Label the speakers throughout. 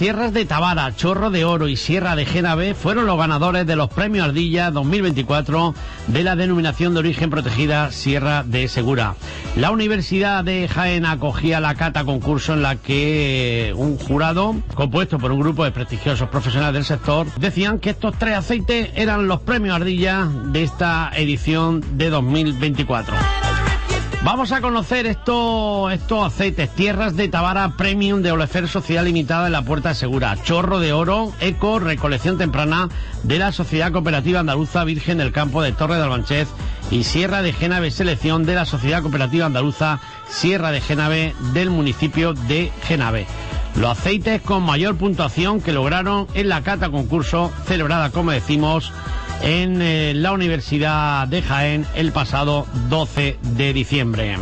Speaker 1: Tierras de Tabara, Chorro de Oro y Sierra de Genave fueron los ganadores de los premios Ardilla 2024 de la denominación de origen protegida Sierra de Segura. La Universidad de Jaén acogía la cata concurso en la que un jurado compuesto por un grupo de prestigiosos profesionales del sector decían que estos tres aceites eran los premios Ardilla de esta edición de 2024. Vamos a conocer estos, estos aceites, tierras de Tabara Premium de Olefer Sociedad Limitada en la Puerta Segura, chorro de oro, eco, recolección temprana de la Sociedad Cooperativa Andaluza Virgen del Campo de Torre de Albanchez y Sierra de Génave Selección de la Sociedad Cooperativa Andaluza Sierra de Génave del municipio de Génave. Los aceites con mayor puntuación que lograron en la cata concurso celebrada, como decimos, en eh, la Universidad de Jaén el pasado 12 de diciembre.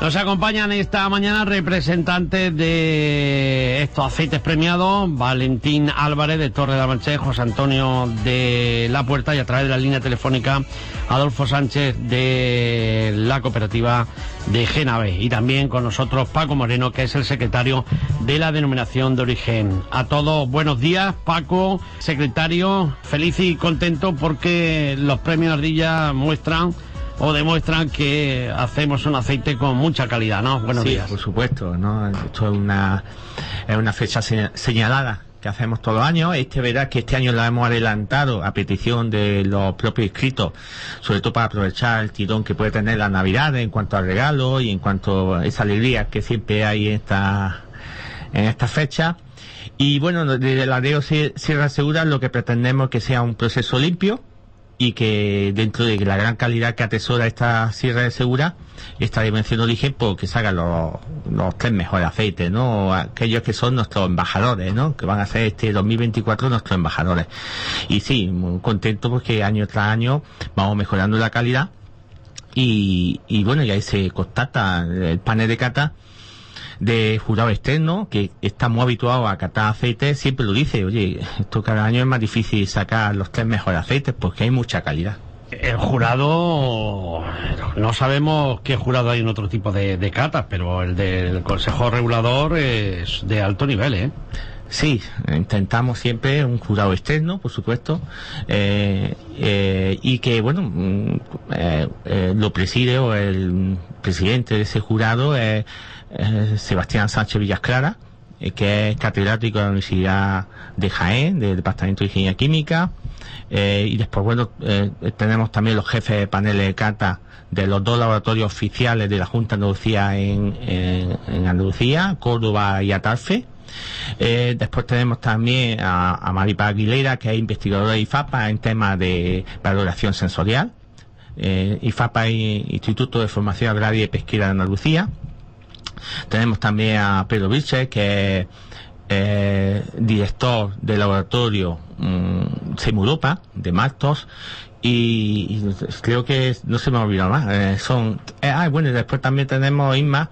Speaker 1: Nos acompañan esta mañana representantes de estos aceites premiados, Valentín Álvarez de Torre de Amanche, José Antonio de La Puerta y a través de la línea telefónica Adolfo Sánchez de la cooperativa de Genave y también con nosotros Paco Moreno que es el secretario de la denominación de origen. A todos buenos días, Paco, secretario, feliz y contento porque los premios Ardilla muestran o demuestran que hacemos un aceite con mucha calidad, ¿no?
Speaker 2: Buenos sí, por supuesto, ¿no? Esto es una, es una fecha señalada que hacemos todos los años. Este verá que este año la hemos adelantado a petición de los propios inscritos, sobre todo para aprovechar el tirón que puede tener la Navidad en cuanto al regalo y en cuanto a esa alegría que siempre hay en esta, en esta fecha. Y bueno, desde la DEO Sierra Segura lo que pretendemos es que sea un proceso limpio, y que dentro de la gran calidad que atesora esta Sierra de Segura, esta dimensión de origen, pues que salgan los, los tres mejores aceites, ¿no? Aquellos que son nuestros embajadores, ¿no? Que van a ser este 2024 nuestros embajadores. Y sí, muy contento porque año tras año vamos mejorando la calidad y, y bueno, y ahí se constata el panel de cata de jurado externo que está muy habituado a catar aceites, siempre lo dice, oye, esto cada año es más difícil sacar los tres mejores aceites porque hay mucha calidad.
Speaker 1: El jurado, no sabemos qué jurado hay en otro tipo de, de catas, pero el del Consejo Regulador es de alto nivel, ¿eh?
Speaker 2: Sí, intentamos siempre un jurado externo, por supuesto, eh, eh, y que, bueno, mm, eh, lo preside o el presidente de ese jurado es Sebastián Sánchez Villasclara, eh, que es catedrático de la Universidad de Jaén, del Departamento de Ingeniería Química, eh, y después, bueno, eh, tenemos también los jefes de paneles de cata de los dos laboratorios oficiales de la Junta Andalucía en, en, Andalucía, Córdoba y Atarfe. después tenemos también a, a Maripa Aguilera, que es investigadora de IFAPA en temas de valoración sensorial. IFAPA es Instituto de Formación Agraria y Pesquera de Andalucía. Tenemos también a Pedro Vilches, que es eh, director del laboratorio um, de Martos y, creo que no se me ha olvidado más eh, son eh, ah, bueno después también tenemos Inma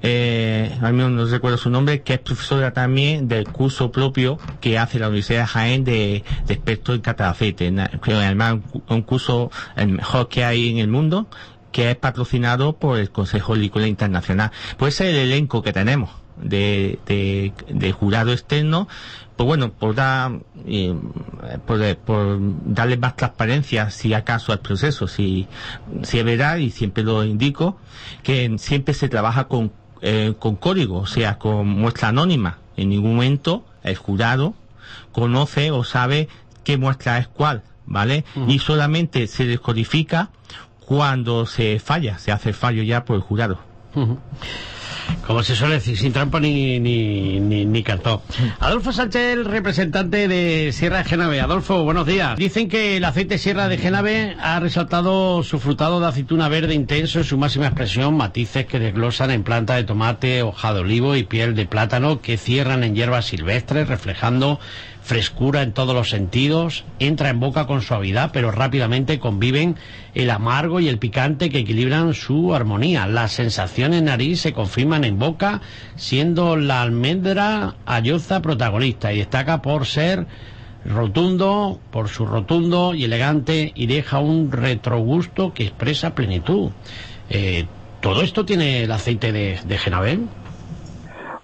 Speaker 2: eh, a mí no recuerdo su nombre, que es profesora también del curso propio que hace la Universidad Jaén de, de experto en catacete. Además, un curso el mejor que hay en el mundo que es patrocinado por el Consejo Lícola Internacional. Pues es el elenco que tenemos de, de, jurado externo, pues bueno, por, dar, eh, por, por, darle más transparencia, si acaso, al proceso, si, si es verdad, y siempre lo indico, que siempre se trabaja con, eh, con código, o sea, con muestra anónima. En ningún momento el jurado conoce o sabe qué muestra es cuál, ¿vale? Y solamente se descodifica cuando se falla, se hace fallo ya por el jurado.
Speaker 1: Como se suele decir, sin trampa ni, ni, ni, cartón. Adolfo Sánchez, el representante de Sierra de Genave. Adolfo, buenos días. Dicen que el aceite Sierra de Genave ha resaltado su frutado de aceituna verde intenso en su máxima expresión, matices que desglosan en planta de tomate, hoja de olivo y piel de plátano que cierran en hierbas silvestres, reflejando frescura en todos los sentidos, entra en boca con suavidad, pero rápidamente conviven el amargo y el picante que equilibran su armonía. Las sensaciones en nariz se confirman en boca, siendo la almendra ayoza protagonista y destaca por ser rotundo, por su rotundo y elegante y deja un retrogusto que expresa plenitud. Eh, ¿Todo esto tiene el aceite de, de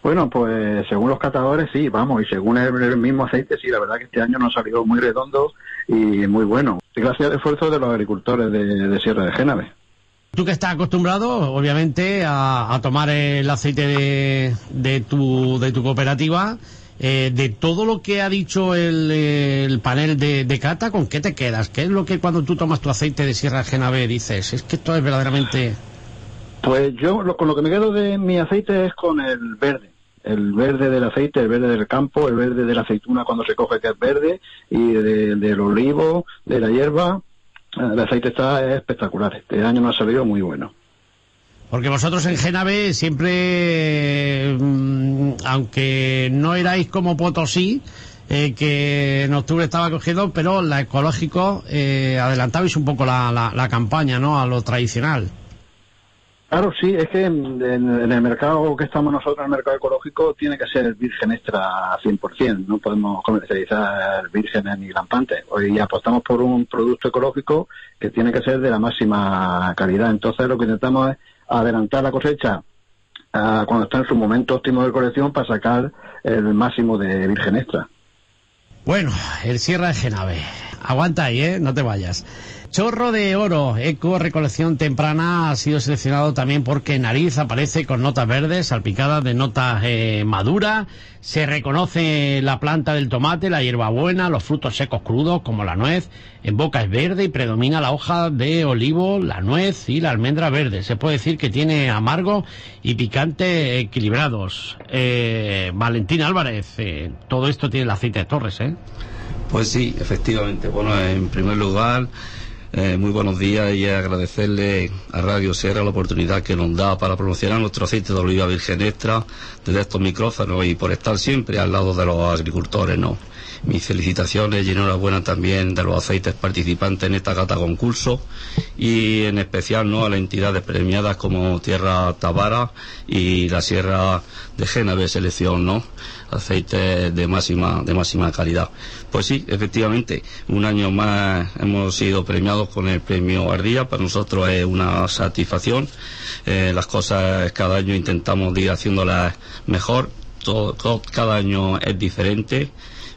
Speaker 3: Bueno, pues según los catadores sí, vamos, y según el, mismo aceite sí, la verdad que este año nos ha salido muy redondo y muy bueno. Gracias al esfuerzo de los agricultores de, Sierra de Génave.
Speaker 1: Tú que estás acostumbrado, obviamente, a, tomar el aceite de, tu, de tu cooperativa, eh, de todo lo que ha dicho el, panel de, cata, ¿con qué te quedas? ¿Qué es lo que cuando tú tomas tu aceite de Sierra de Génave dices? Es que esto es verdaderamente...
Speaker 3: Pues yo con lo que me quedo de mi aceite es con el verde el verde del aceite, el verde del campo, el verde de la aceituna cuando se coge que es verde, y del olivo, de la hierba. El aceite está espectacular. Este año nos ha salido muy bueno.
Speaker 1: Porque vosotros en Genave siempre, mm, aunque no erais como Potosí, eh, que en octubre estaba cogido, pero la ecológico eh, adelantabais un poco la, la campaña, ¿no? A lo tradicional.
Speaker 3: Claro, sí, es que en, el mercado que estamos nosotros, el mercado ecológico, tiene que ser virgen extra 100%. No podemos comercializar vírgenes ni lampantes. Hoy apostamos por un producto ecológico que tiene que ser de la máxima calidad. Entonces, lo que intentamos es adelantar la cosecha cuando está en su momento óptimo de colección para sacar el máximo de virgen extra.
Speaker 1: Bueno, el Sierra de Genave. Aguanta ahí, ¿eh? No te vayas. Chorro de Oro, Eco Recolección Temprana, ha sido seleccionado también porque Nariz aparece con notas verdes, salpicadas de notas eh, maduras. Se reconoce la planta del tomate, la hierbabuena, los frutos secos crudos como la nuez. En boca es verde y predomina la hoja de olivo, la nuez y la almendra verde. Se puede decir que tiene amargo y picante equilibrados. Eh, Valentín Álvarez, eh, todo esto tiene el aceite de Torres, ¿eh?
Speaker 4: Pues sí, efectivamente. Bueno, en primer lugar eh, muy buenos días y agradecerle a Radio Sierra la oportunidad que nos da para promocionar nuestro aceite de oliva virgen extra desde estos micrófonos y por estar siempre al lado de los agricultores, ¿no? Mis felicitaciones y enhorabuena también de los aceites participantes en esta cata concurso y en especial ¿no? a las entidades premiadas como Tierra Tabara y la Sierra de Génave Selección, ¿no? Aceites de máxima, de máxima calidad. Pues sí, efectivamente, un año más hemos sido premiados con el premio Ardilla, para nosotros es una satisfacción. Eh, las cosas cada año intentamos ir haciéndolas mejor, todo, cada año es diferente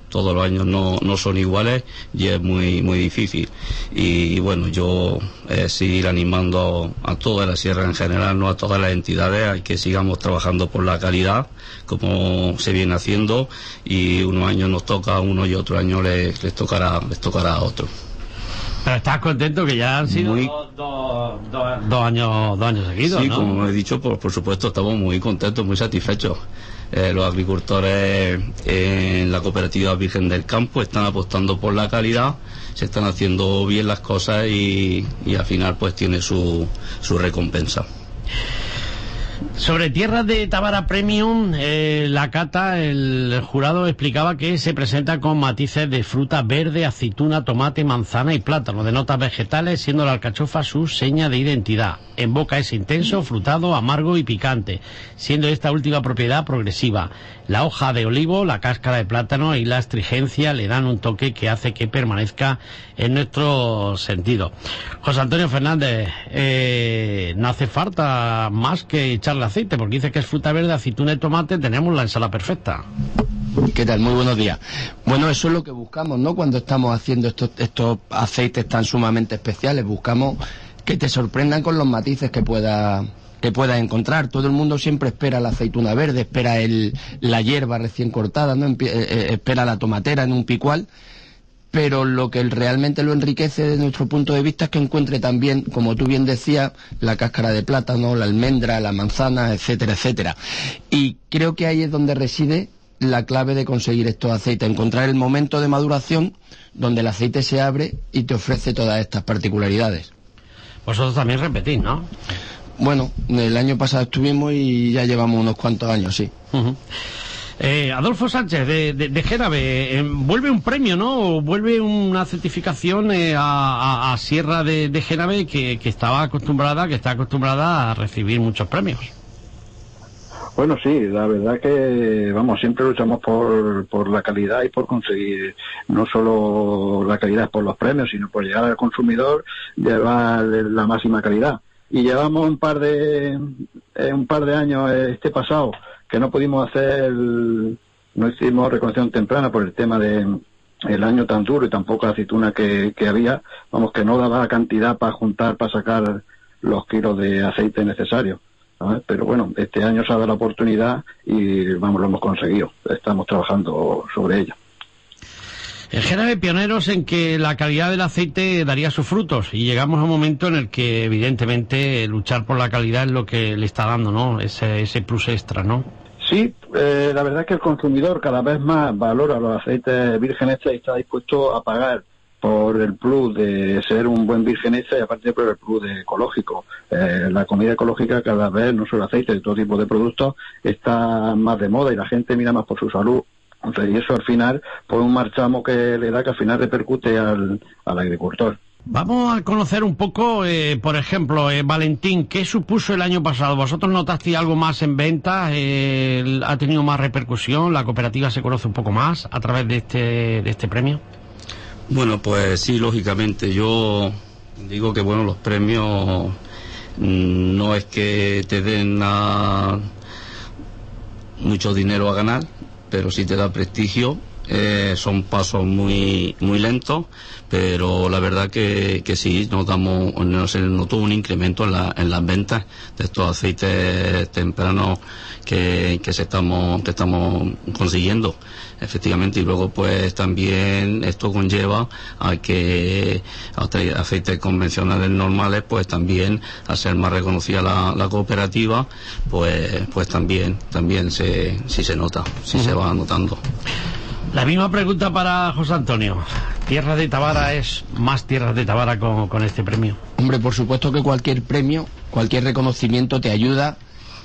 Speaker 4: todos los años no, no son iguales y es muy muy difícil. Y, bueno yo eh, seguir animando a, toda la sierra en general no a todas las entidades hay que sigamos trabajando por la calidad como se viene haciendo y unos años nos toca a uno y otro año les, les tocará les tocará a otro.
Speaker 1: Pero estás contento que ya han sido dos, años, dos años seguidos,
Speaker 4: Sí, como he dicho, por, por supuesto, estamos muy contentos, muy satisfechos. Eh, los agricultores en la cooperativa Virgen del Campo están apostando por la calidad, se están haciendo bien las cosas y, y al final pues tiene su, su recompensa.
Speaker 1: Sobre tierras de Tabara Premium, eh, la cata, el jurado explicaba que se presenta con matices de fruta verde, aceituna, tomate, manzana y plátano, de notas vegetales, siendo la alcachofa su seña de identidad. En boca es intenso, frutado, amargo y picante, siendo esta última propiedad progresiva. La hoja de olivo, la cáscara de plátano y la astringencia le dan un toque que hace que permanezca en nuestro sentido. José Antonio Fernández, eh, no hace falta más que echarle aceite, porque dice que es fruta verde, aceituna y tomate, tenemos la ensalada perfecta.
Speaker 5: ¿Qué tal? Muy buenos días. Bueno, eso es lo que buscamos, ¿no? Cuando estamos haciendo estos, estos aceites tan sumamente especiales, buscamos que te sorprendan con los matices que pueda que puedas encontrar. Todo el mundo siempre espera la aceituna verde, espera el, la hierba recién cortada, ¿no? Eh, eh, espera la tomatera en un picual, pero lo que realmente lo enriquece desde nuestro punto de vista es que encuentre también, como tú bien decías, la cáscara de plátano, la almendra, la manzana, etcétera, etcétera. Y creo que ahí es donde reside la clave de conseguir estos aceites, encontrar el momento de maduración donde el aceite se abre y te ofrece todas estas particularidades.
Speaker 1: Vosotros también repetís, ¿no?
Speaker 5: Bueno, el año pasado estuvimos y ya llevamos unos cuantos años, sí.
Speaker 1: Eh, Adolfo Sánchez, de, de, eh, vuelve un premio, ¿no? Vuelve una certificación eh, a, Sierra de, de que, que, estaba acostumbrada, que está acostumbrada a recibir muchos premios.
Speaker 3: Bueno, sí, la verdad que, vamos, siempre luchamos por, por la calidad y por conseguir no solo la calidad por los premios, sino por llegar al consumidor, llevar la máxima calidad y llevamos un par de eh, un par de años este pasado que no pudimos hacer, no hicimos recolección temprana por el tema de el año tan duro y tampoco la aceituna que, que había, vamos, que no daba cantidad para juntar, para sacar los kilos de aceite necesarios. Pero bueno, este año se ha dado la oportunidad y vamos, lo hemos conseguido. Estamos trabajando sobre ello.
Speaker 1: El género pioneros en que la calidad del aceite daría sus frutos y llegamos a un momento en el que evidentemente luchar por la calidad es lo que le está dando, ¿no? Ese, ese plus extra, ¿no?
Speaker 3: Sí, eh, la verdad es que el consumidor cada vez más valora los aceites vírgenes y está dispuesto a pagar por el plus de ser un buen virgen y aparte por el plus de ecológico. Eh, la comida ecológica cada vez, no solo aceite, de todo tipo de productos, está más de moda y la gente mira más por su salud. Entonces, y eso al final, pues un marchamo que le da que al final repercute al, agricultor.
Speaker 1: Vamos a conocer un poco, eh, por ejemplo, eh, Valentín, ¿qué supuso el año pasado? ¿Vosotros notasteis algo más en venta? ¿Ha tenido más repercusión? ¿La cooperativa se conoce un poco más a través de este, de este premio?
Speaker 4: Bueno, pues sí, lógicamente. Yo digo que, bueno, los premios mm, no es que te den mucho dinero a ganar, pero sí te da prestigio. Eh, son pasos muy muy lentos, pero la verdad que, que sí notamos, no se notó un incremento en, la, en las ventas de estos aceites tempranos que, que, se estamos, que estamos consiguiendo efectivamente. Y luego pues también esto conlleva a que aceites convencionales normales pues también al ser más reconocida la, cooperativa pues pues también también se sí se nota sí se va notando
Speaker 1: la misma pregunta para José Antonio. ¿Tierra de Tabara es más Tierra de Tabara con, con este premio?
Speaker 5: Hombre, por supuesto que cualquier premio, cualquier reconocimiento te ayuda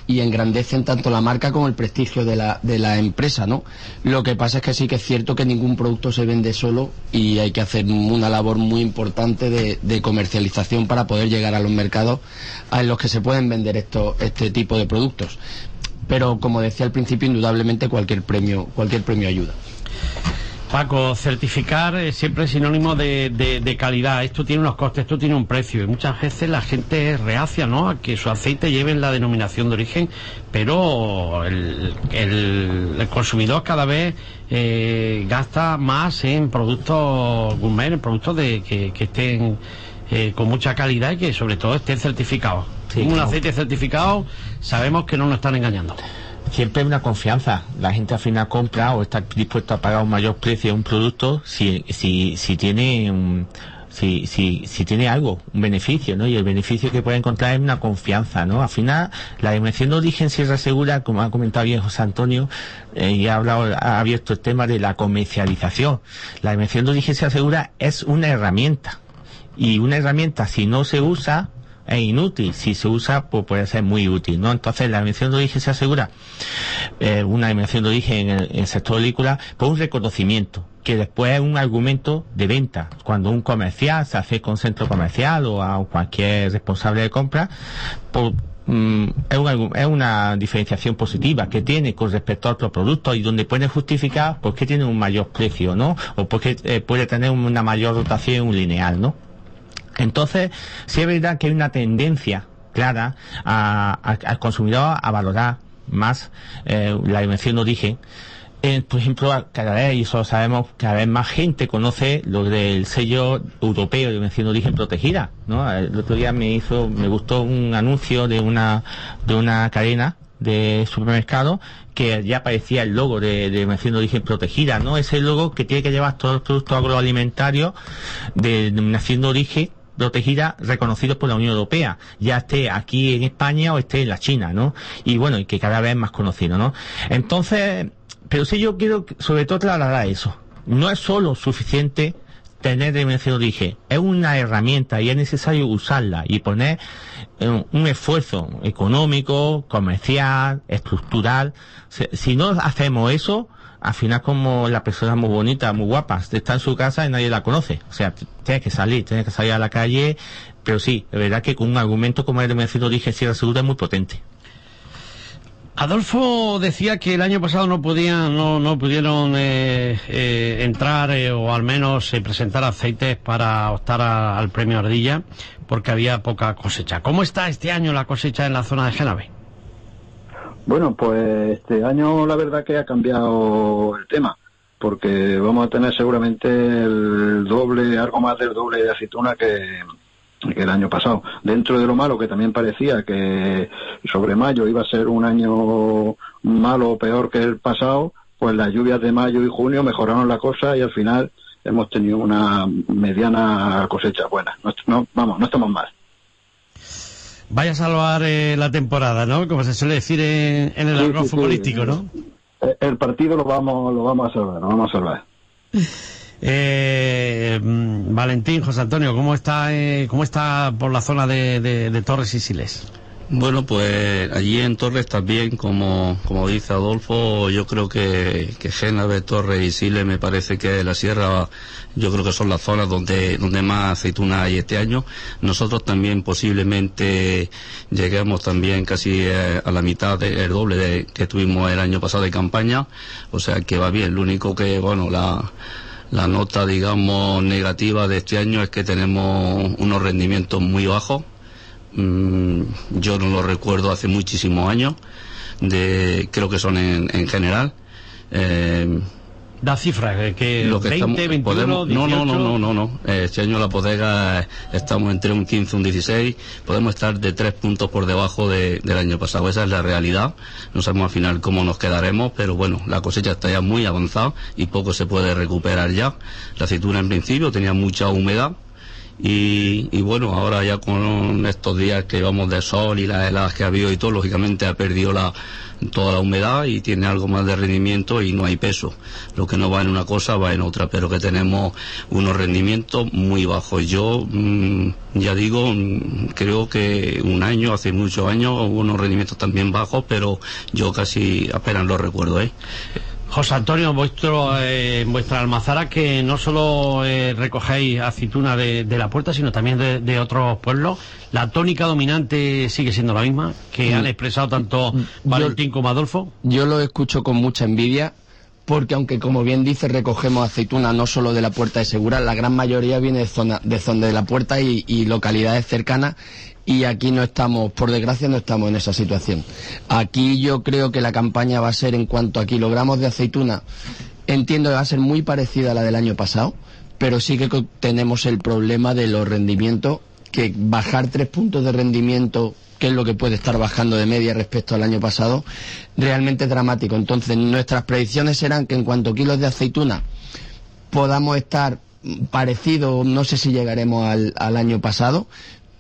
Speaker 5: y engrandecen tanto la marca como el prestigio de la, de la empresa, ¿no? Lo que pasa es que sí que es cierto que ningún producto se vende solo y hay que hacer una labor muy importante de, comercialización para poder llegar a los mercados en los que se pueden vender esto, este tipo de productos. Pero como decía al principio, indudablemente cualquier premio, cualquier premio ayuda.
Speaker 1: Paco, certificar es siempre sinónimo de, calidad. Esto tiene unos costes, esto tiene un precio. Y muchas veces la gente es reacia ¿no? a que su aceite lleve la denominación de origen, pero el, consumidor cada vez eh, gasta más en productos gourmet, en productos de, que, estén eh, con mucha calidad y que sobre todo estén certificados. un aceite certificado sabemos que no nos están engañando
Speaker 2: siempre hay una confianza. La gente al final compra o está dispuesto a pagar un mayor precio de un producto si, si, si tiene un, si tiene algo, un beneficio, ¿no? Y el beneficio que puede encontrar es una confianza, ¿no? Al final, la dimensión de origen Sierra Segura, como ha comentado bien José Antonio, eh, y ha hablado, ha abierto el tema de la comercialización. La dimensión de origen Sierra Segura es una herramienta. Y una herramienta, si no se usa, es inútil. Si se usa, pues puede ser muy útil, ¿no? Entonces, la dimensión de origen se asegura eh, una dimensión de origen en el, sector agrícola por un reconocimiento que después es un argumento de venta. Cuando un comercial se hace con centro comercial o a cualquier responsable de compra, por, mm, es, una diferenciación positiva que tiene con respecto a otros productos y donde puede justificar por qué tiene un mayor precio, ¿no? O porque eh, puede tener una mayor rotación lineal, ¿no? Entonces, sí es verdad que hay una tendencia clara al consumidor a valorar más eh, la dimensión de origen. Eh, por ejemplo, cada vez, y eso lo sabemos, cada vez más gente conoce lo del sello europeo de dimensión de origen protegida. ¿no? El otro día me hizo, me gustó un anuncio de una, de una cadena de supermercado que ya aparecía el logo de, de de origen protegida, ¿no? Ese logo que tiene que llevar todos los productos agroalimentarios de denominación de origen protegida reconocidos por la Unión Europea, ya esté aquí en España o esté en la China, ¿no? Y bueno, y que cada vez es más conocido, ¿no? Entonces, pero sí yo quiero sobre todo trasladar eso. No es solo suficiente tener dimensión de origen, es una herramienta y es necesario usarla y poner eh, un esfuerzo económico, comercial, estructural. Si no hacemos eso, al final como la persona muy bonita, muy guapa, está en su casa y nadie la conoce. O sea, tiene que salir, tiene que salir a la calle, pero sí, de verdad que con un argumento como el de Mercedes dije Sierra Segura es muy potente.
Speaker 1: Adolfo decía que el año pasado no podían, no, no pudieron eh, eh, entrar eh, o al menos presentar aceites para optar al premio Ardilla porque había poca cosecha. ¿Cómo está este año la cosecha en la zona de Genave?
Speaker 3: Bueno, pues este año la verdad que ha cambiado el tema, porque vamos a tener seguramente el doble, algo más del doble de aceituna que, el año pasado. Dentro de lo malo que también parecía que sobre mayo iba a ser un año malo o peor que el pasado, pues las lluvias de mayo y junio mejoraron la cosa y al final hemos tenido una mediana cosecha buena. No, vamos, no estamos mal.
Speaker 1: Vaya a salvar eh, la temporada, ¿no? Como se suele decir en, el sí, futbolístico, ¿no?
Speaker 3: El partido lo vamos, lo vamos a salvar, lo vamos a salvar.
Speaker 1: Eh, mm, Valentín, José Antonio, ¿cómo está, eh, cómo está por la zona de, Torres y Siles?
Speaker 4: Bueno, pues allí en Torres también, como, como dice Adolfo, yo creo que, que Génave, Torres y Siles me parece que la sierra, yo creo que son las zonas donde, donde más aceituna hay este año. Nosotros también posiblemente lleguemos también casi eh, a la mitad del doble de, que tuvimos el año pasado de campaña, o sea que va bien. Lo único que, bueno, la, la nota, digamos, negativa de este año es que tenemos unos rendimientos muy bajos. Mm, yo no lo recuerdo hace muchísimos años, de, creo que son en, en general.
Speaker 1: Eh, da cifras, eh, que lo que 20, 21, 18...
Speaker 4: No, no, no, no, no, no. Este año la bodega estamos entre un 15 y un 16. Podemos estar de tres puntos por debajo de, del año pasado. Esa es la realidad. No sabemos al final cómo nos quedaremos, pero bueno, la cosecha está ya muy avanzada y poco se puede recuperar ya. La aceituna en principio tenía mucha humedad y, bueno, ahora ya con estos días que vamos de sol y las heladas que ha habido y todo, lógicamente ha perdido la, toda la humedad y tiene algo más de rendimiento y no hay peso. Lo que no va en una cosa va en otra, pero que tenemos unos rendimientos muy bajos. Yo mm, ya digo, mm, creo que un año, hace muchos años, hubo unos rendimientos también bajos, pero yo casi apenas lo recuerdo. ¿eh?
Speaker 1: José Antonio, vuestro, eh, vuestra almazara que no solo eh, recogéis aceituna de, la puerta, sino también de, otros pueblos, ¿la tónica dominante sigue siendo la misma que han mm. expresado tanto mm. Valentín como Adolfo?
Speaker 5: Yo lo escucho con mucha envidia porque aunque como bien dice recogemos aceituna no solo de la Puerta de Segura, la gran mayoría viene de zona de, zona de la Puerta y, y, localidades cercanas y aquí no estamos, por desgracia no estamos en esa situación. Aquí yo creo que la campaña va a ser en cuanto a kilogramos de aceituna, entiendo que va a ser muy parecida a la del año pasado, pero sí que tenemos el problema de los rendimientos, que bajar tres puntos de rendimiento que es lo que puede estar bajando de media respecto al año pasado, realmente es dramático. Entonces, nuestras predicciones serán que en cuanto a kilos de aceituna podamos estar parecido, no sé si llegaremos al, al año pasado,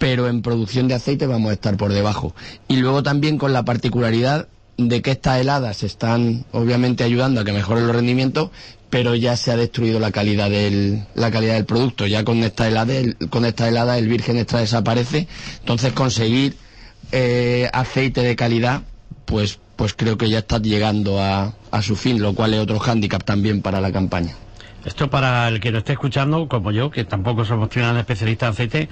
Speaker 5: pero en producción de aceite vamos a estar por debajo. Y luego también con la particularidad de que estas heladas están obviamente ayudando a que mejoren los rendimientos, pero ya se ha destruido la calidad del, la calidad del producto. Ya con esta helada, el, con esta helada el virgen extra desaparece. Entonces conseguir eh, aceite de calidad, pues, pues creo que ya está llegando a, a su fin, lo cual es otro hándicap también para la campaña.
Speaker 1: Esto para el que no esté escuchando, como yo, que tampoco somos un especialista en aceite,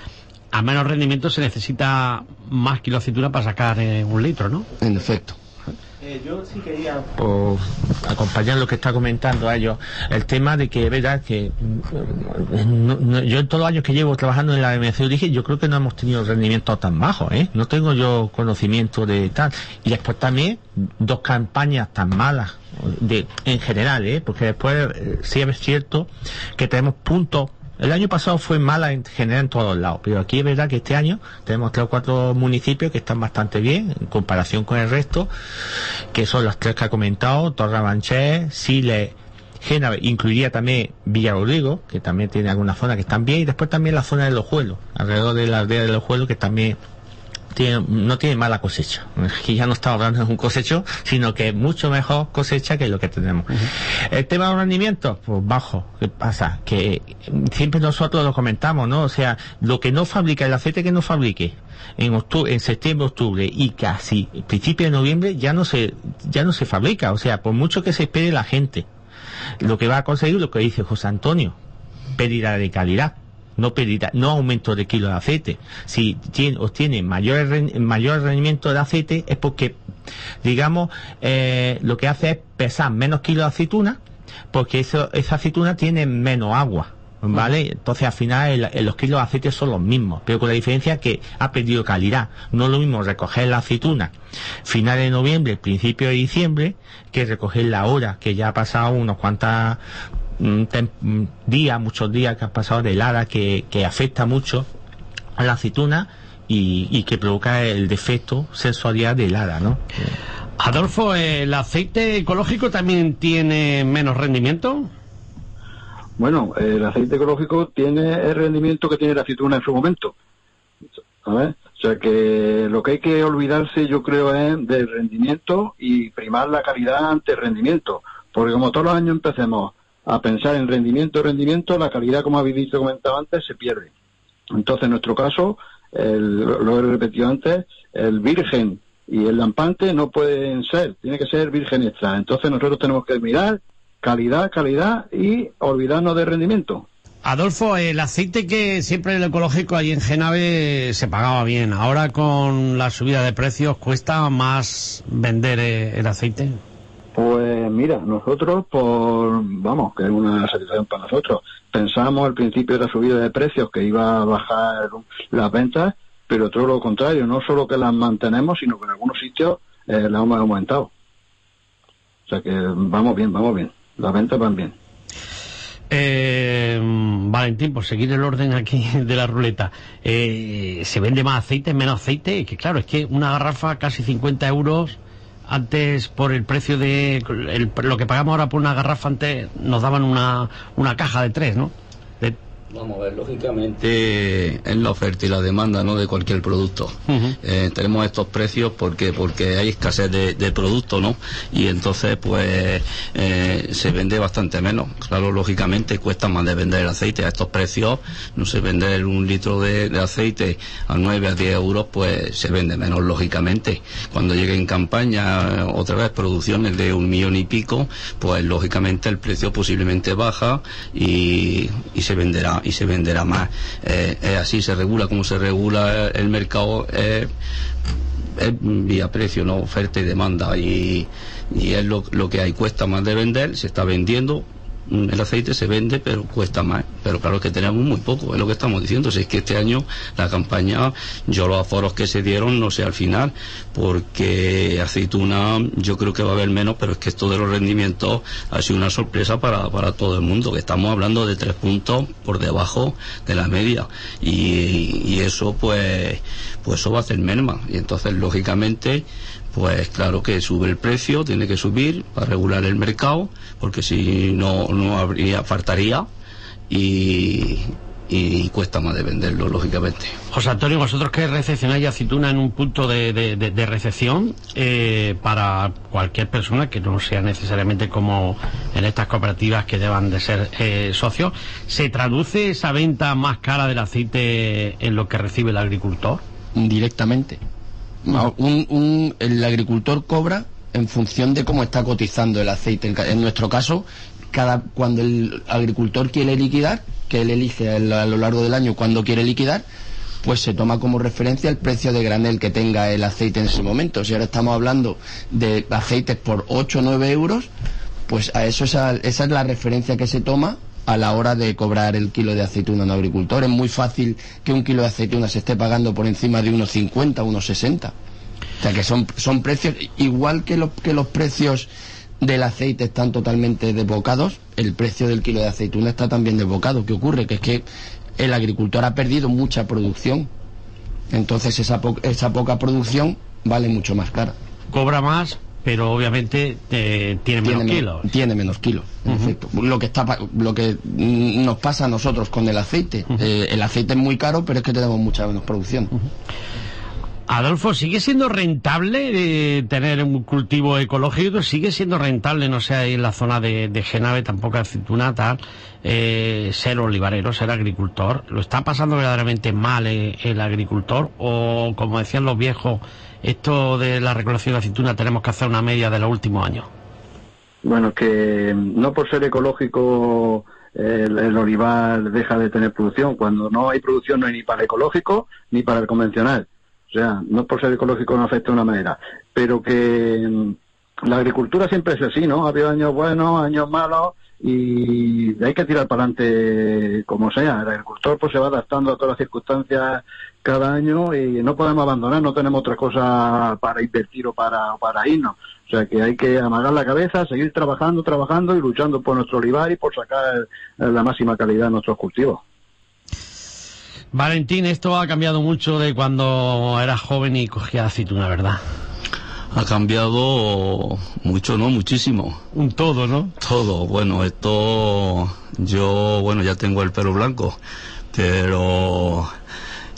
Speaker 1: a menos rendimiento se necesita más kilo aceituna para sacar eh, un litro, ¿no?
Speaker 5: En efecto.
Speaker 2: Eh, yo sí quería pues, acompañar lo que está comentando a ellos, el tema de que verdad que mm, yo en todos los años que llevo trabajando en la MCU dije, yo creo que no hemos tenido rendimientos tan bajos, ¿eh? No tengo yo conocimiento de tal. Y después también dos campañas tan malas de en general, ¿eh? Porque después eh, sí es cierto que tenemos puntos el año pasado fue mala en general en todos lados, pero aquí es verdad que este año tenemos tres o cuatro municipios que están bastante bien en comparación con el resto, que son los tres que ha comentado, Torre Sile, Génave, incluiría también Villarrodrigo, que también tiene algunas zonas que están bien, y después también la zona de los juelos, alrededor de la aldea de los juelos, que también no tiene mala cosecha. Aquí ya no estamos hablando de un cosecho, sino que es mucho mejor cosecha que lo que tenemos. El tema de los rendimientos, pues bajo. ¿Qué pasa? Que siempre nosotros lo comentamos, ¿no? O sea, lo que no fabrica, el aceite que no fabrique en octubre, en septiembre, octubre y casi principio de noviembre ya no se, ya no se fabrica. O sea, por mucho que se espere la gente, lo que va a conseguir lo que dice José Antonio, pérdida de calidad no no aumento de kilo de aceite. Si tiene, obtiene mayor, mayor rendimiento de aceite es porque, digamos, eh, lo que hace es pesar menos kilos de aceituna, porque eso, esa aceituna tiene menos agua. ¿vale? Entonces al final los kilos de aceite son los mismos, pero con la diferencia que ha perdido calidad. No es lo mismo recoger la aceituna finales de noviembre, principio de diciembre, que recoger la hora, que ya ha pasado unos cuantos mm, días, muchos días que han pasado de helada, que, que afecta mucho a la aceituna y, y que provoca el defecto sensorial de helada, ¿no?
Speaker 1: Adolfo, ¿el aceite ecológico también tiene menos rendimiento?
Speaker 3: Bueno, el aceite ecológico tiene el rendimiento que tiene la aceituna en su momento. O sea que lo que hay que olvidarse, yo creo, es del rendimiento y primar la calidad ante el rendimiento. Porque como todos los años empecemos a pensar en rendimiento, rendimiento, la calidad, como habéis dicho, comentado antes, se pierde. Entonces, en nuestro caso, lo he repetido antes, el virgen y el lampante no pueden ser, tiene que ser virgen extra. Entonces, nosotros tenemos que mirar calidad, calidad y olvidarnos de rendimiento.
Speaker 1: Adolfo, el aceite que siempre el ecológico allí en Genave se pagaba bien. Ahora con la subida de precios cuesta más vender eh, el aceite.
Speaker 3: Pues mira, nosotros por, vamos, que es una satisfacción para nosotros. Pensamos al principio de la subida de precios que iba a bajar las ventas, pero todo lo contrario, no solo que las mantenemos, sino que en algunos sitios eh, las hemos aumentado. O sea que vamos bien, vamos bien las ventas van bien.
Speaker 1: Eh, Valentín, por seguir el orden aquí de la ruleta, eh, ¿se vende más aceite, menos aceite? Que claro, es que una garrafa casi 50 euros, antes por el precio de lo que pagamos ahora por una garrafa, antes nos daban una, una caja de tres, ¿no?
Speaker 4: Vamos a ver, lógicamente es la oferta y la demanda ¿no? de cualquier producto. Eh, tenemos estos precios porque porque hay escasez de, de producto, ¿no? Y entonces pues eh, se vende bastante menos. Claro, lógicamente cuesta más de vender el aceite a estos precios. No sé, vender un litro de, aceite a 9 a 10 euros pues se vende menos, lógicamente. Cuando llegue en campaña otra vez producciones de un millón y pico, pues lógicamente el precio posiblemente baja y, y se venderá y se venderá más. Eh, es así, se regula como se regula el mercado, es vía precio, no oferta y demanda. Y, y es lo, lo que hay, cuesta más de vender, se está vendiendo, el aceite se vende, pero cuesta más. Pero claro que tenemos muy poco, es lo que estamos diciendo. Si es que este año la campaña, yo los aforos que se dieron, no sé al final, porque aceituna yo creo que va a haber menos, pero es que esto de los rendimientos ha sido una sorpresa para, para todo el mundo, que estamos hablando de tres puntos por debajo de la media. Y, y eso pues, pues eso va a hacer merma. Y entonces, lógicamente, pues claro que sube el precio, tiene que subir para regular el mercado, porque si no, no habría, faltaría y, y cuesta más de venderlo, lógicamente.
Speaker 1: José Antonio, vosotros que recepcionáis aceituna en un punto de, de, recepción eh, para cualquier persona que no sea necesariamente como en estas cooperativas que deban de ser eh, socios, ¿se traduce esa venta más cara del aceite en lo que recibe el agricultor?
Speaker 5: Directamente un, el agricultor cobra en función de cómo está cotizando el aceite. En nuestro caso, cada cuando el agricultor quiere liquidar, que él elige a lo largo del año cuando quiere liquidar, pues se toma como referencia el precio de granel que tenga el aceite en ese momento. Si ahora estamos hablando de aceites por 8 o 9 euros, pues a eso esa, esa es la referencia que se toma a la hora de cobrar el kilo de aceituna a un agricultor. Es muy fácil que un kilo de aceituna se esté pagando por encima de unos 50, unos 60. O sea que son, son precios, igual que, que los precios del aceite están totalmente desbocados, el precio del kilo de aceituna está también desbocado. ¿Qué ocurre? Que es que el agricultor ha perdido mucha producción. Entonces esa, esa poca producción vale mucho más cara.
Speaker 1: Cobra más, pero obviamente eh, tiene menos kilos.
Speaker 5: Tiene menos kilos, en efecto. Lo que, está, lo que nos pasa a nosotros con el aceite. Eh, el aceite es muy caro, pero es que tenemos mucha menos producción.
Speaker 1: Adolfo, ¿sigue siendo rentable eh, tener un cultivo ecológico? ¿Sigue siendo rentable, no sé, ahí en la zona de, de Genave, tampoco aceituna, tal, ser olivarero, ser agricultor? ¿Lo está pasando verdaderamente mal el agricultor? ¿O, como decían los viejos, esto de la recolección de aceituna tenemos que hacer una media de los últimos años.
Speaker 3: Bueno, que no por ser ecológico el, olivar deja de tener producción. Cuando no hay producción no hay ni para el ecológico ni para el convencional. O sea, no por ser ecológico no afecta de una manera. Pero que mm, la agricultura siempre es así, ¿no? Ha habido años buenos, años malos, y hay que tirar para adelante como sea. El agricultor pues se va adaptando a todas las circunstancias cada año y no podemos abandonar, no tenemos otra cosa para invertir o para, para irnos. O sea que hay que amagar la cabeza, seguir trabajando, trabajando y luchando por nuestro olivar y por sacar la máxima calidad de nuestros cultivos.
Speaker 1: Valentín, esto ha cambiado mucho de cuando eras joven y cogías aceituna, ¿verdad?
Speaker 4: Ha cambiado mucho, ¿no? Muchísimo.
Speaker 1: Un todo, ¿no?
Speaker 4: Todo. Bueno, esto yo, bueno, ya tengo el pelo blanco, pero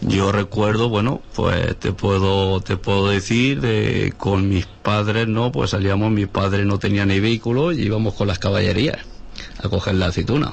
Speaker 4: yo recuerdo, bueno, pues te puedo, te puedo decir, de, con mis padres, ¿no? Pues salíamos, mi padre no tenía ni vehículo y íbamos con las caballerías a coger la aceituna.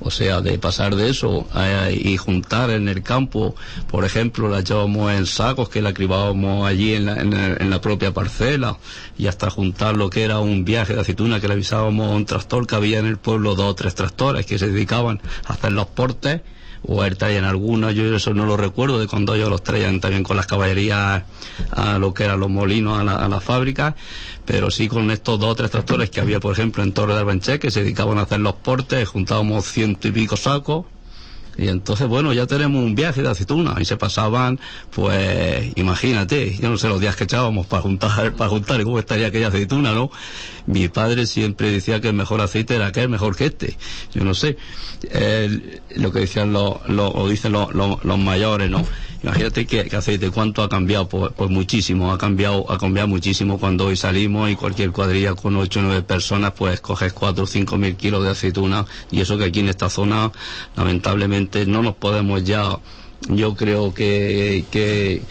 Speaker 4: O sea, de pasar de eso y juntar en el campo, por ejemplo, la echábamos en sacos que la cribábamos allí en la, en, la propia parcela y hasta juntar lo que era un viaje de aceituna que le avisábamos a un tractor que había en el pueblo dos o tres tractores que se dedicaban a hacer los portes o él traían algunos, yo eso no lo recuerdo, de cuando ellos los traían también con las caballerías a lo que eran los molinos, a la, a la fábrica, pero sí con estos dos o tres tractores que había, por ejemplo, en Torre de Albanché, que se dedicaban a hacer los portes, juntábamos ciento y pico sacos, y entonces, bueno, ya tenemos un viaje de aceituna y se pasaban, pues, imagínate, yo no sé los días que echábamos para juntar, para juntar cómo estaría aquella aceituna, ¿no? Mi padre siempre decía que el mejor aceite era aquel, mejor que este. Yo no sé, lo que decían los, o dicen los, los mayores, ¿no? Imagínate que, aceite, ¿cuánto ha cambiado? Pues, pues, muchísimo, ha cambiado, ha cambiado muchísimo cuando hoy salimos y cualquier cuadrilla con ocho o nueve personas, pues coges cuatro o cinco mil kilos de aceituna y eso que aquí en esta zona, lamentablemente, no nos podemos ya yo creo que, que,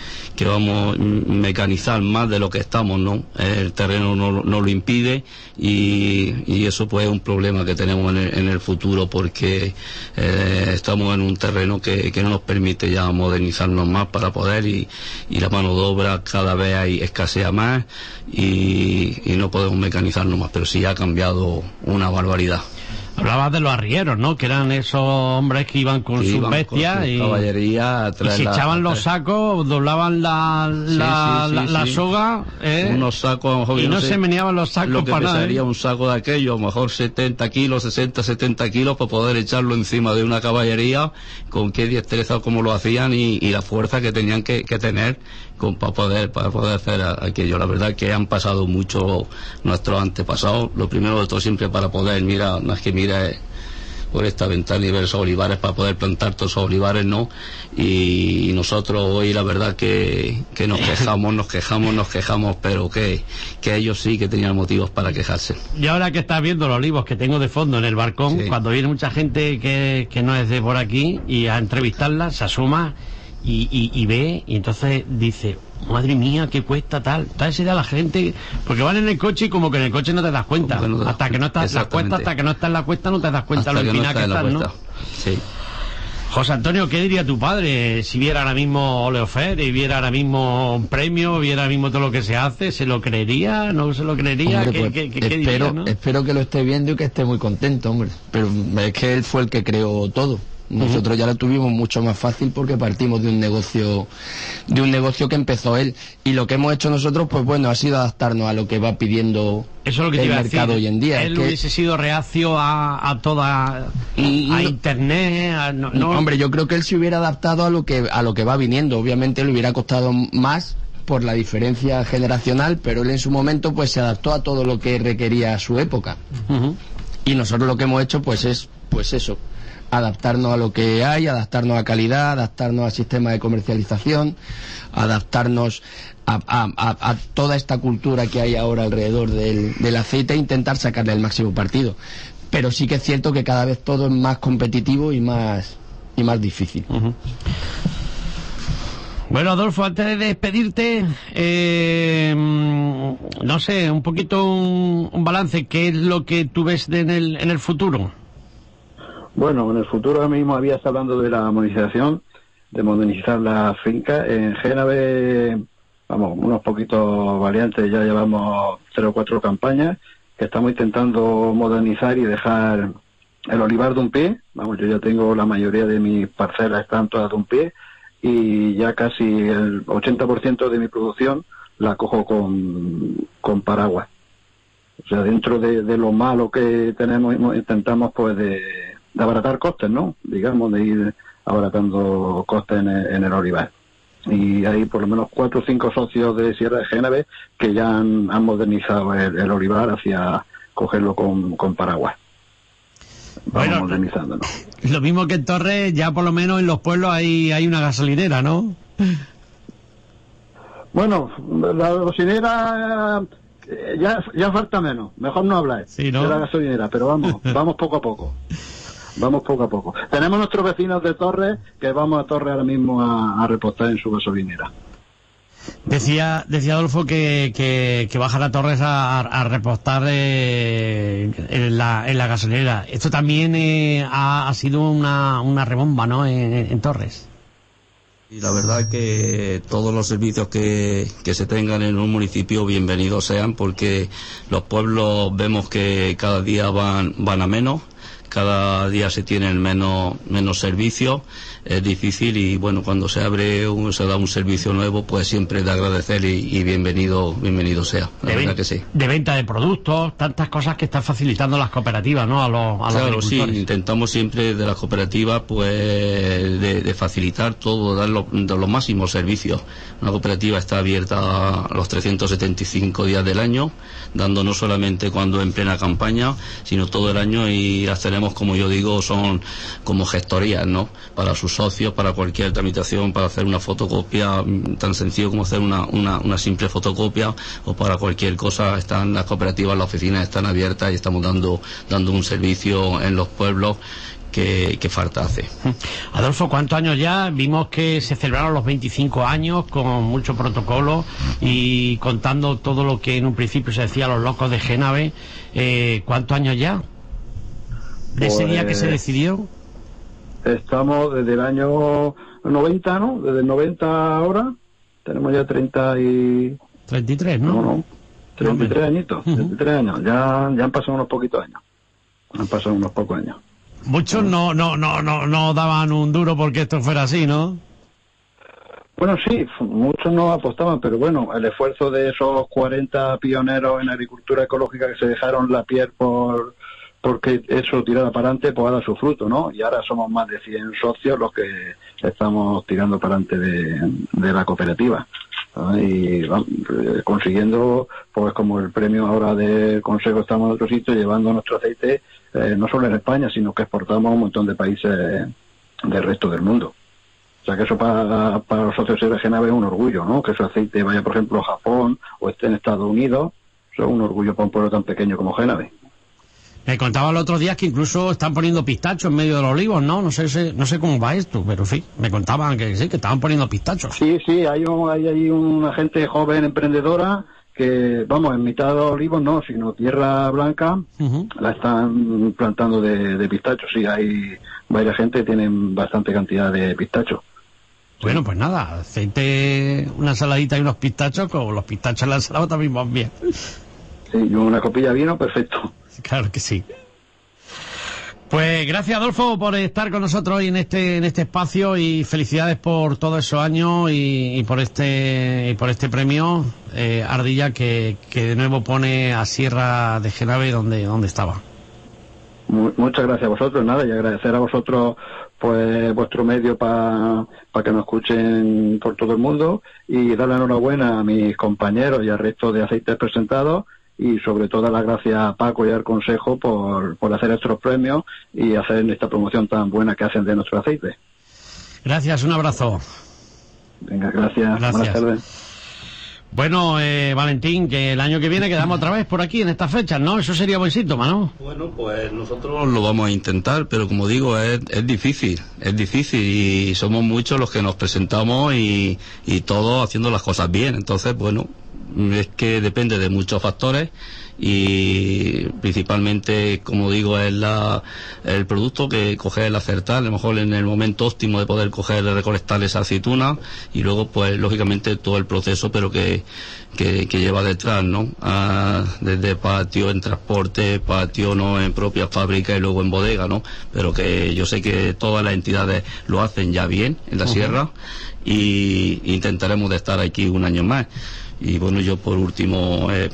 Speaker 4: vamos a mecanizar más de lo que estamos, ¿no? El terreno no, no lo impide y, y, eso pues es un problema que tenemos en el, en el futuro porque eh, estamos en un terreno que, que, no nos permite ya modernizarnos más para poder y, y la mano de obra cada vez hay, escasea más y, y no podemos mecanizarnos más, pero sí ha cambiado una barbaridad.
Speaker 1: Hablabas de los arrieros, ¿no? Que eran esos hombres que iban con sus bestias y,
Speaker 4: caballería
Speaker 1: y se echaban los sacos, doblaban la, la, la, soga, ¿eh?
Speaker 4: unos sacos,
Speaker 1: y no, se meneaban los sacos
Speaker 4: lo que
Speaker 1: para nada.
Speaker 4: Sería un saco de aquello, a lo mejor 70 kilos, 60, 70 kilos para poder echarlo encima de una caballería, con qué destreza como lo hacían y, y la fuerza que tenían que, que tener con, para poder para poder hacer aquello. La verdad que han pasado mucho nuestros antepasados. Lo primero de todo siempre para poder, mira, no es que mira por esta ventana y ver esos olivares para poder plantar todos esos olivares, ¿no? Y, nosotros hoy la verdad que, que nos quejamos, nos quejamos, nos quejamos, pero que, que ellos sí que tenían motivos para quejarse.
Speaker 1: Y ahora que estás viendo los olivos que tengo de fondo en el balcón, cuando viene mucha gente que, que no es de por aquí y a entrevistarla, se asuma y, ve y entonces dice, madre mía, ¿qué cuesta tal? Tal se da la gente, porque van en el coche y como que en el coche no te das cuenta. hasta que no estás en la cuesta, hasta que no estás en la cuesta no te das cuenta lo empinada que, estás, ¿no?
Speaker 4: Sí.
Speaker 1: José Antonio, ¿qué diría tu padre si viera ahora mismo Oleofer y viera ahora mismo un premio, viera ahora mismo todo lo que se hace? ¿Se lo creería? ¿No se lo creería?
Speaker 5: Pues, espero, espero que lo esté viendo y que esté muy contento, hombre. Pero es que él fue el que creó todo. Nosotros ya lo tuvimos mucho más fácil porque partimos de un negocio, de un negocio que empezó él. Y lo que hemos hecho nosotros, pues bueno, ha sido adaptarnos a lo que va pidiendo
Speaker 1: Eso es lo que el mercado hoy en día. Él hubiese sido reacio a, a toda a internet. no,
Speaker 5: Hombre, yo creo que él se hubiera adaptado a lo que a lo que va viniendo. Obviamente le hubiera costado más por la diferencia generacional, pero él en su momento pues se adaptó a todo lo que requería su época. Y nosotros lo que hemos hecho pues es pues eso, adaptarnos a lo que hay, adaptarnos a calidad, adaptarnos al sistema de comercialización, adaptarnos a, toda esta cultura que hay ahora alrededor del, aceite e intentar sacarle el máximo partido. Pero sí que es cierto que cada vez todo es más competitivo y más, y más difícil.
Speaker 1: Bueno, Adolfo, antes de despedirte, eh, no sé, un poquito un, balance, ¿qué es lo que tú ves en, el, en el futuro?
Speaker 3: Bueno, en el futuro ahora mismo habías hablando de la modernización, de modernizar la finca. En Génave, vamos, unos poquitos variantes, ya llevamos tres o cuatro campañas que estamos intentando modernizar y dejar el olivar de un pie. Vamos, yo ya tengo la mayoría de mis parcelas están todas de un pie y ya casi el 80% de mi producción la cojo con, con paraguas. O sea, dentro de, lo malo que tenemos, intentamos pues de, abaratar costes, ¿no? Digamos, de ir abaratando costes en el, olivar. Y hay por lo menos cuatro o cinco socios de Sierra de Génave que ya han, modernizado el, olivar hacia cogerlo con, con paraguas.
Speaker 1: Vamos modernizando, Lo mismo que en Torres, ya por lo menos en los pueblos hay, hay una gasolinera, ¿no?
Speaker 3: Bueno, la gasolinera eh, ya, ya falta menos, mejor no hablar de la gasolinera, pero vamos, vamos poco a poco. Vamos poco a poco. Tenemos nuestros vecinos de Torres que vamos a Torres ahora mismo a, repostar en su gasolinera.
Speaker 1: Decía, decía Adolfo que, que, bajan a Torres a, repostar eh, en, la, en la gasolinera. Esto también eh, ha, sido una, una rebomba, ¿no? en Torres.
Speaker 4: Y la verdad que todos los servicios que, que, se tengan en un municipio bienvenidos sean porque los pueblos vemos que cada día van, van a menos cada día se tienen menos, menos es difícil y bueno, cuando se abre, un, se da un servicio nuevo, pues siempre de agradecer y, bienvenido, bienvenido sea, la
Speaker 1: de
Speaker 4: verdad que sí.
Speaker 1: De venta de productos, tantas cosas que están facilitando las cooperativas, ¿no? A los, a
Speaker 4: claro, sí, intentamos siempre de las cooperativas, pues, de, facilitar todo, dar los máximos servicios. Una cooperativa está abierta los 375 días del año, dando no solamente cuando en plena campaña, sino todo el año y hacer como yo digo, son como gestorías, ¿no? Para sus socios, para cualquier tramitación, para hacer una fotocopia, mm, tan sencillo como hacer una, una, simple fotocopia, o para cualquier cosa, están las cooperativas, las oficinas están abiertas y estamos dando, dando un servicio en los pueblos que, falta hace.
Speaker 1: Adolfo, ¿cuántos años ya? Vimos que se celebraron los 25 años con mucho protocolo y contando todo lo que en un principio se decía los locos de Génave. Eh, ¿Cuántos años ya? ¿De ese día que se pues, decidió?
Speaker 3: Estamos desde el año 90, ¿no? Desde el 90 ahora. Tenemos ya 30 y...
Speaker 1: 33, ¿no?
Speaker 3: No, no. 33 añitos, 33 años. Ya, ya han pasado unos poquitos años. Han pasado unos pocos años.
Speaker 1: Muchos no, no, no, no, no daban un duro porque esto fuera así, ¿no?
Speaker 3: Bueno, sí, muchos no apostaban, pero bueno, el esfuerzo de esos 40 pioneros en agricultura ecológica que se dejaron la piel por, porque eso tirada para adelante pues ha su fruto, ¿no? Y ahora somos más de 100 socios los que estamos tirando para adelante de, la cooperativa. Y eh, consiguiendo, pues como el premio ahora del Consejo estamos en otro sitio, llevando nuestro aceite eh, no solo en España, sino que exportamos a un montón de países del resto del mundo. O sea que eso para, para los socios de Genave es un orgullo, ¿no? Que ese aceite vaya, por ejemplo, a Japón o esté en Estados Unidos. Eso es un orgullo para un pueblo tan pequeño como Genave.
Speaker 1: Me contaba el otro día que incluso están poniendo pistachos en medio de los olivos, ¿no? No sé, no sé cómo va esto, pero sí, me contaban que sí, que estaban poniendo pistachos.
Speaker 3: Sí, sí, hay, hay, una gente joven emprendedora que, vamos, en mitad de los olivos no, sino tierra blanca, la están plantando de, pistachos. Sí, hay varias gente que tienen bastante cantidad de pistachos.
Speaker 1: Bueno, pues nada, aceite, una saladita y unos pistachos, con los pistachos en la ensalada también van bien.
Speaker 3: Sí, y una copilla de vino, perfecto.
Speaker 1: Claro que sí. Pues gracias Adolfo por estar con nosotros hoy en este en este espacio y felicidades por todos esos años y, por este y por este premio eh, Ardilla que, de nuevo pone a Sierra de Genave donde donde estaba.
Speaker 3: muchas gracias a vosotros nada y agradecer a vosotros pues vuestro medio para que nos escuchen por todo el mundo y darle enhorabuena a mis compañeros y al resto de aceites presentados y sobre todo las gracias a Paco y al Consejo por, por hacer estos premios y hacer esta promoción tan buena que hacen de nuestro aceite.
Speaker 1: Gracias, un abrazo.
Speaker 3: Venga, gracias. Buenas tardes.
Speaker 1: Bueno, eh, Valentín, que el año que viene quedamos otra vez por aquí en estas fechas, ¿no? Eso sería buen síntoma, ¿no?
Speaker 4: Bueno, pues nosotros lo vamos a intentar, pero como digo, es, es difícil, es difícil y somos muchos los que nos presentamos y, y todos haciendo las cosas bien. Entonces, bueno, es que depende de muchos factores y principalmente, como digo, es la, el producto que coger el acertar, a lo mejor en el momento óptimo de poder coger, de recolectar esa aceituna y luego, pues, lógicamente todo el proceso, pero que, que, lleva detrás, ¿no? Ah, desde patio en transporte, patio no en propia fábrica y luego en bodega, ¿no? Pero que yo sé que todas las entidades lo hacen ya bien en la sierra y intentaremos de estar aquí un año más. Y bueno, yo por último, eh,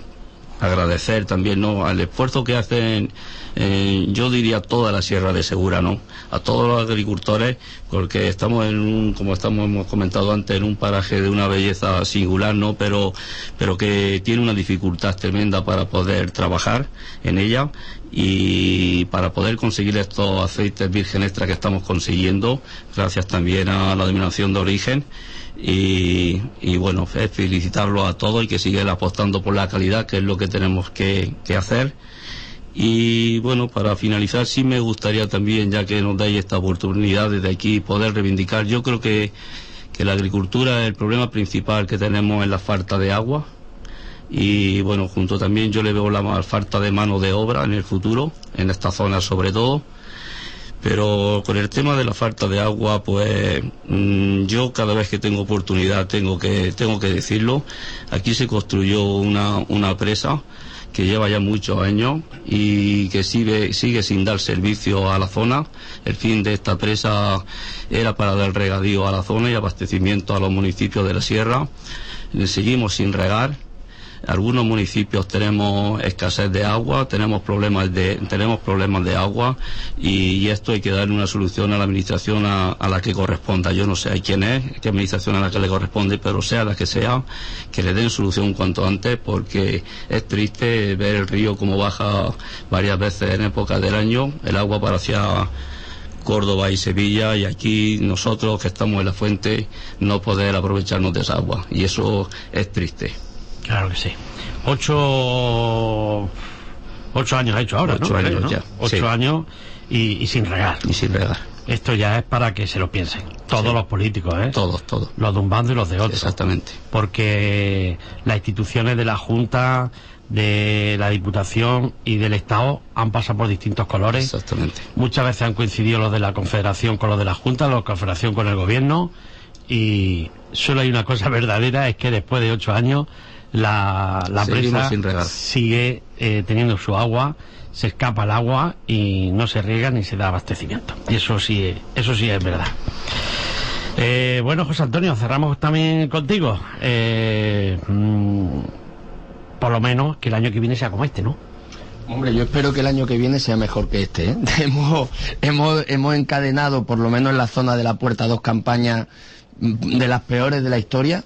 Speaker 4: agradecer también ¿no? al esfuerzo que hacen, eh, yo diría toda la Sierra de Segura, ¿no? A todos los agricultores, porque estamos en un, como estamos hemos comentado antes, en un paraje de una belleza singular, ¿no? Pero, pero que tiene una dificultad tremenda para poder trabajar en ella y para poder conseguir estos aceites virgen extra que estamos consiguiendo, gracias también a la denominación de origen. Y, bueno, felicitarlo a todos y que sigan apostando por la calidad, que es lo que tenemos que, que, hacer. Y bueno, para finalizar, sí me gustaría también, ya que nos dais esta oportunidad desde aquí, poder reivindicar. Yo creo que, que la agricultura es el problema principal que tenemos en la falta de agua. Y bueno, junto también yo le veo la falta de mano de obra en el futuro, en esta zona sobre todo pero con el tema de la falta de agua, pues mmm, yo cada vez que tengo oportunidad tengo que, tengo que decirlo. Aquí se construyó una, una presa que lleva ya muchos años y que sigue, sigue sin dar servicio a la zona. El fin de esta presa era para dar regadío a la zona y abastecimiento a los municipios de la sierra. Seguimos sin regar algunos municipios tenemos escasez de agua, tenemos problemas de, tenemos problemas de agua y, esto hay que darle una solución a la administración a, a, la que corresponda. Yo no sé a quién es, qué administración a la que le corresponde, pero sea la que sea, que le den solución cuanto antes porque es triste ver el río como baja varias veces en época del año, el agua para hacia Córdoba y Sevilla y aquí nosotros que estamos en la fuente no poder aprovecharnos de esa agua y eso es triste.
Speaker 1: Claro que sí. Ocho, ocho años ha hecho ahora,
Speaker 4: ocho
Speaker 1: ¿no?
Speaker 4: Años ya.
Speaker 1: Ocho
Speaker 4: sí.
Speaker 1: años y, y, sin regar.
Speaker 4: Y sin regar.
Speaker 1: Esto ya es para que se lo piensen. Todos sí. los políticos, ¿eh?
Speaker 4: Todos, todos.
Speaker 1: Los de un bando y los de otro.
Speaker 4: Exactamente.
Speaker 1: Porque las instituciones de la Junta, de la Diputación y del Estado han pasado por distintos colores.
Speaker 4: Exactamente.
Speaker 1: Muchas veces han coincidido los de la Confederación con los de la Junta, los de la Confederación con el Gobierno. Y solo hay una cosa verdadera, es que después de ocho años la, la presa sigue eh, teniendo su agua, se escapa el agua y no se riega ni se da abastecimiento. Y eso sí, eso sí es verdad. Eh, bueno, José Antonio, cerramos también contigo. Eh, mmm, por lo menos que el año que viene sea como este, ¿no?
Speaker 5: Hombre, yo espero que el año que viene sea mejor que este. ¿eh? hemos, hemos, hemos encadenado, por lo menos en la zona de la puerta, dos campañas de las peores de la historia.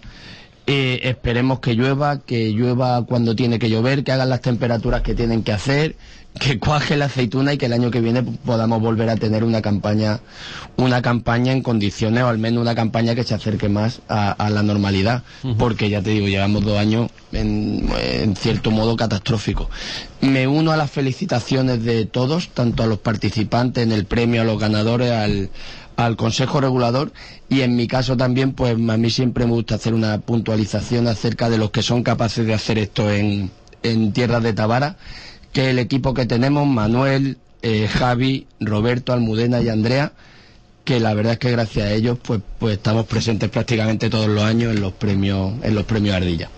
Speaker 5: Eh, esperemos que llueva, que llueva cuando tiene que llover, que hagan las temperaturas que tienen que hacer, que cuaje la aceituna y que el año que viene podamos volver a tener una campaña, una campaña en condiciones o al menos una campaña que se acerque más a, a la normalidad, uh -huh. porque ya te digo, llevamos dos años en, en, cierto modo catastrófico. Me uno a las felicitaciones de todos, tanto a los participantes en el premio, a los ganadores, al al Consejo Regulador y en mi caso también, pues a mí siempre me gusta hacer una puntualización acerca de los que son capaces de hacer esto en, en tierras de Tabara, que el equipo que tenemos, Manuel, eh, Javi, Roberto, Almudena y Andrea, que la verdad es que gracias a ellos pues, pues estamos presentes prácticamente todos los años en los premios, en los premios Ardilla.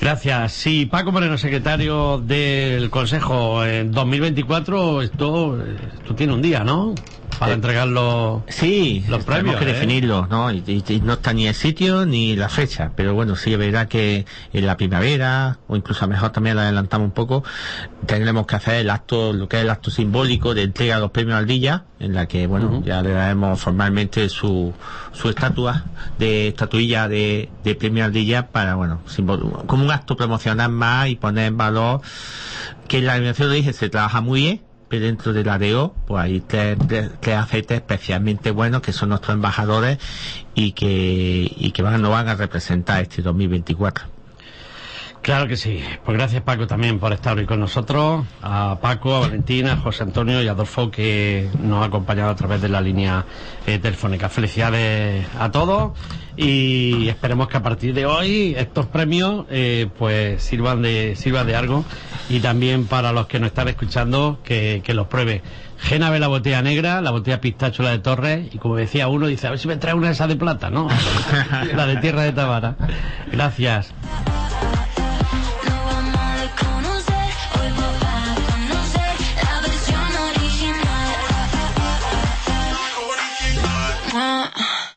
Speaker 1: Gracias. Sí, Paco Moreno, secretario del Consejo, en 2024 esto, esto tiene un día, ¿no? Para eh, entregar los,
Speaker 2: sí,
Speaker 1: los premios.
Speaker 2: que
Speaker 1: ¿eh?
Speaker 2: definirlo, ¿no? Y, y, y, no está ni el sitio ni la fecha, pero bueno, sí es verdad que en la primavera, o incluso a lo mejor también la adelantamos un poco, tendremos que hacer el acto, lo que es el acto simbólico de entrega de los premios al día, en la que, bueno, uh -huh. ya le daremos formalmente su, su estatua de estatuilla de, de premio Ardilla para, bueno, como un acto promocional más y poner en valor que la animación de origen se trabaja muy bien, dentro de la DO, pues hay tres, tres, tres, aceites especialmente buenos que son nuestros embajadores y que, y que van, nos van a representar este 2024.
Speaker 1: Claro que sí. Pues gracias Paco también por estar hoy con nosotros. A Paco, a Valentina, a José Antonio y a Adolfo que nos ha acompañado a través de la línea eh, telefónica. Felicidades a todos y esperemos que a partir de hoy estos premios eh, pues sirvan de, sirvan de algo y también para los que nos están escuchando que, que los pruebe. Génave la botella negra, la botella pistacho la de Torres y como decía uno dice a ver si me trae una de esas de plata, ¿no? la de tierra de Tabara. Gracias.